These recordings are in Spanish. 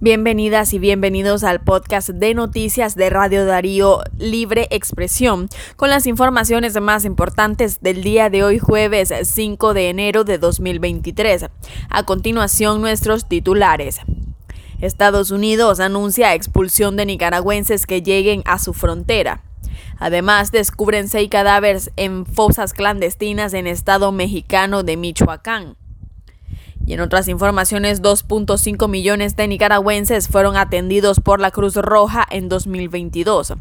Bienvenidas y bienvenidos al podcast de noticias de Radio Darío Libre Expresión, con las informaciones más importantes del día de hoy jueves 5 de enero de 2023. A continuación nuestros titulares. Estados Unidos anuncia expulsión de nicaragüenses que lleguen a su frontera. Además, descubren seis cadáveres en fosas clandestinas en estado mexicano de Michoacán. Y en otras informaciones, 2.5 millones de nicaragüenses fueron atendidos por la Cruz Roja en 2022.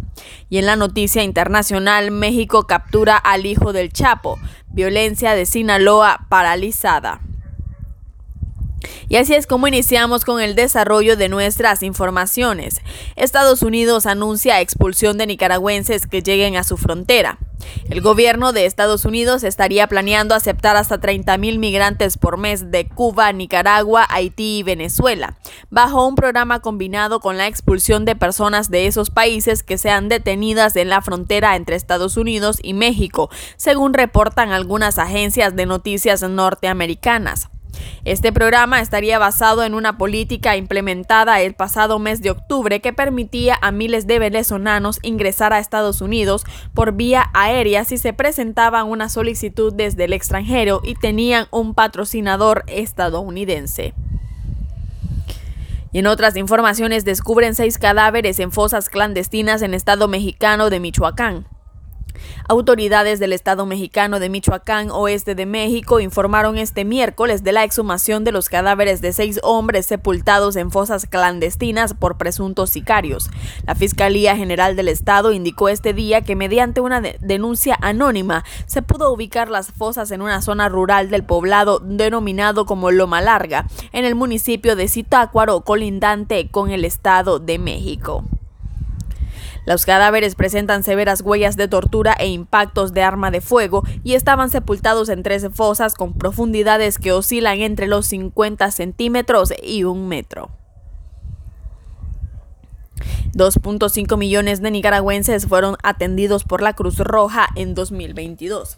Y en la noticia internacional, México captura al hijo del Chapo. Violencia de Sinaloa paralizada. Y así es como iniciamos con el desarrollo de nuestras informaciones. Estados Unidos anuncia expulsión de nicaragüenses que lleguen a su frontera. El gobierno de Estados Unidos estaría planeando aceptar hasta 30.000 migrantes por mes de Cuba, Nicaragua, Haití y Venezuela, bajo un programa combinado con la expulsión de personas de esos países que sean detenidas en la frontera entre Estados Unidos y México, según reportan algunas agencias de noticias norteamericanas. Este programa estaría basado en una política implementada el pasado mes de octubre que permitía a miles de venezolanos ingresar a Estados Unidos por vía aérea si se presentaba una solicitud desde el extranjero y tenían un patrocinador estadounidense. Y en otras informaciones descubren seis cadáveres en fosas clandestinas en estado mexicano de Michoacán. Autoridades del Estado mexicano de Michoacán, oeste de México, informaron este miércoles de la exhumación de los cadáveres de seis hombres sepultados en fosas clandestinas por presuntos sicarios. La Fiscalía General del Estado indicó este día que mediante una denuncia anónima se pudo ubicar las fosas en una zona rural del poblado denominado como Loma Larga, en el municipio de Zitácuaro, colindante con el Estado de México. Los cadáveres presentan severas huellas de tortura e impactos de arma de fuego y estaban sepultados en tres fosas con profundidades que oscilan entre los 50 centímetros y un metro. 2.5 millones de nicaragüenses fueron atendidos por la Cruz Roja en 2022.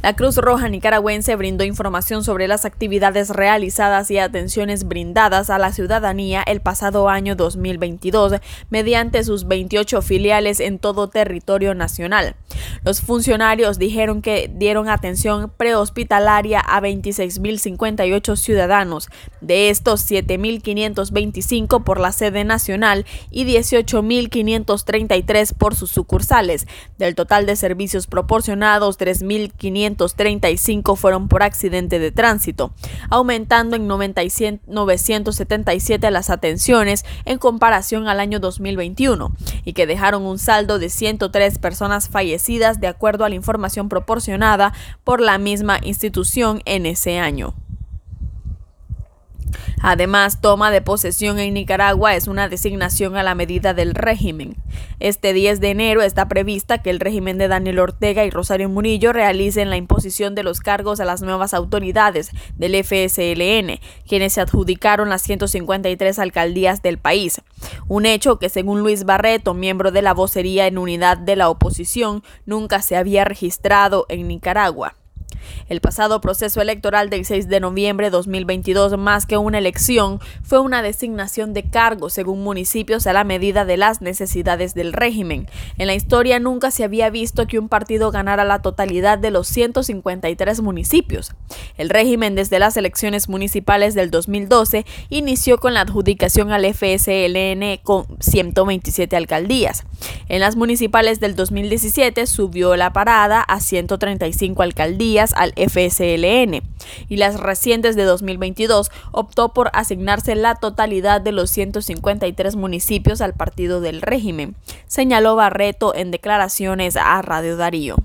La Cruz Roja Nicaragüense brindó información sobre las actividades realizadas y atenciones brindadas a la ciudadanía el pasado año 2022 mediante sus 28 filiales en todo territorio nacional. Los funcionarios dijeron que dieron atención prehospitalaria a 26.058 ciudadanos, de estos 7.525 por la sede nacional y 18.533 por sus sucursales. Del total de servicios proporcionados, 3.500 935 fueron por accidente de tránsito, aumentando en 977 las atenciones en comparación al año 2021 y que dejaron un saldo de 103 personas fallecidas de acuerdo a la información proporcionada por la misma institución en ese año. Además, toma de posesión en Nicaragua es una designación a la medida del régimen. Este 10 de enero está prevista que el régimen de Daniel Ortega y Rosario Murillo realicen la imposición de los cargos a las nuevas autoridades del FSLN, quienes se adjudicaron las 153 alcaldías del país. Un hecho que, según Luis Barreto, miembro de la vocería en unidad de la oposición, nunca se había registrado en Nicaragua. El pasado proceso electoral del 6 de noviembre de 2022, más que una elección, fue una designación de cargos según municipios a la medida de las necesidades del régimen. En la historia nunca se había visto que un partido ganara la totalidad de los 153 municipios. El régimen desde las elecciones municipales del 2012 inició con la adjudicación al FSLN con 127 alcaldías. En las municipales del 2017 subió la parada a 135 alcaldías al FSLN y las recientes de 2022 optó por asignarse la totalidad de los 153 municipios al partido del régimen, señaló Barreto en declaraciones a Radio Darío.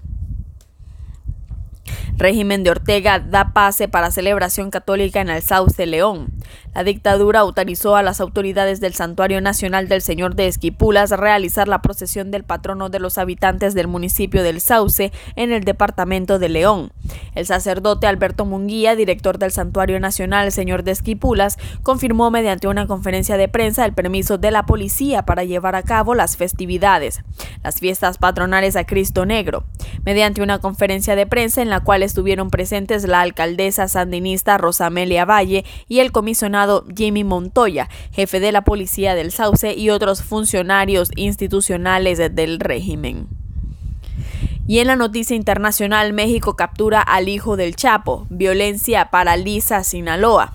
Régimen de Ortega da pase para celebración católica en el Sauce León. La dictadura autorizó a las autoridades del Santuario Nacional del Señor de Esquipulas realizar la procesión del patrono de los habitantes del municipio del Sauce en el departamento de León. El sacerdote Alberto Munguía, director del Santuario Nacional Señor de Esquipulas, confirmó mediante una conferencia de prensa el permiso de la policía para llevar a cabo las festividades, las fiestas patronales a Cristo Negro. Mediante una conferencia de prensa en la cual estuvieron presentes la alcaldesa sandinista Rosamelia Valle y el comisionado Jimmy Montoya, jefe de la policía del Sauce y otros funcionarios institucionales del régimen. Y en la noticia internacional, México captura al hijo del Chapo. Violencia paraliza Sinaloa.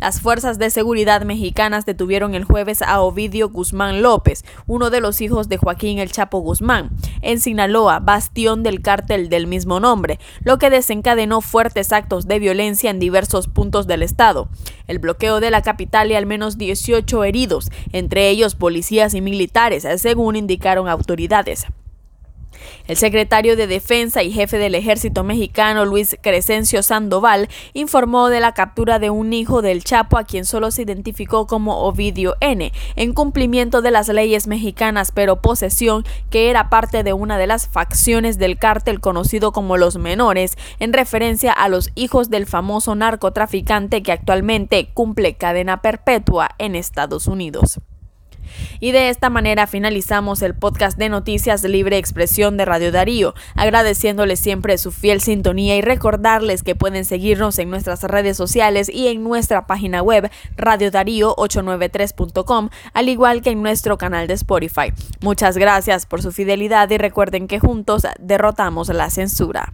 Las fuerzas de seguridad mexicanas detuvieron el jueves a Ovidio Guzmán López, uno de los hijos de Joaquín El Chapo Guzmán, en Sinaloa, bastión del cártel del mismo nombre, lo que desencadenó fuertes actos de violencia en diversos puntos del estado. El bloqueo de la capital y al menos 18 heridos, entre ellos policías y militares, según indicaron autoridades. El secretario de Defensa y jefe del ejército mexicano, Luis Crescencio Sandoval, informó de la captura de un hijo del Chapo a quien solo se identificó como Ovidio N, en cumplimiento de las leyes mexicanas, pero posesión que era parte de una de las facciones del cártel conocido como los menores, en referencia a los hijos del famoso narcotraficante que actualmente cumple cadena perpetua en Estados Unidos. Y de esta manera finalizamos el podcast de Noticias Libre Expresión de Radio Darío, agradeciéndoles siempre su fiel sintonía y recordarles que pueden seguirnos en nuestras redes sociales y en nuestra página web radiodarío893.com, al igual que en nuestro canal de Spotify. Muchas gracias por su fidelidad y recuerden que juntos derrotamos la censura.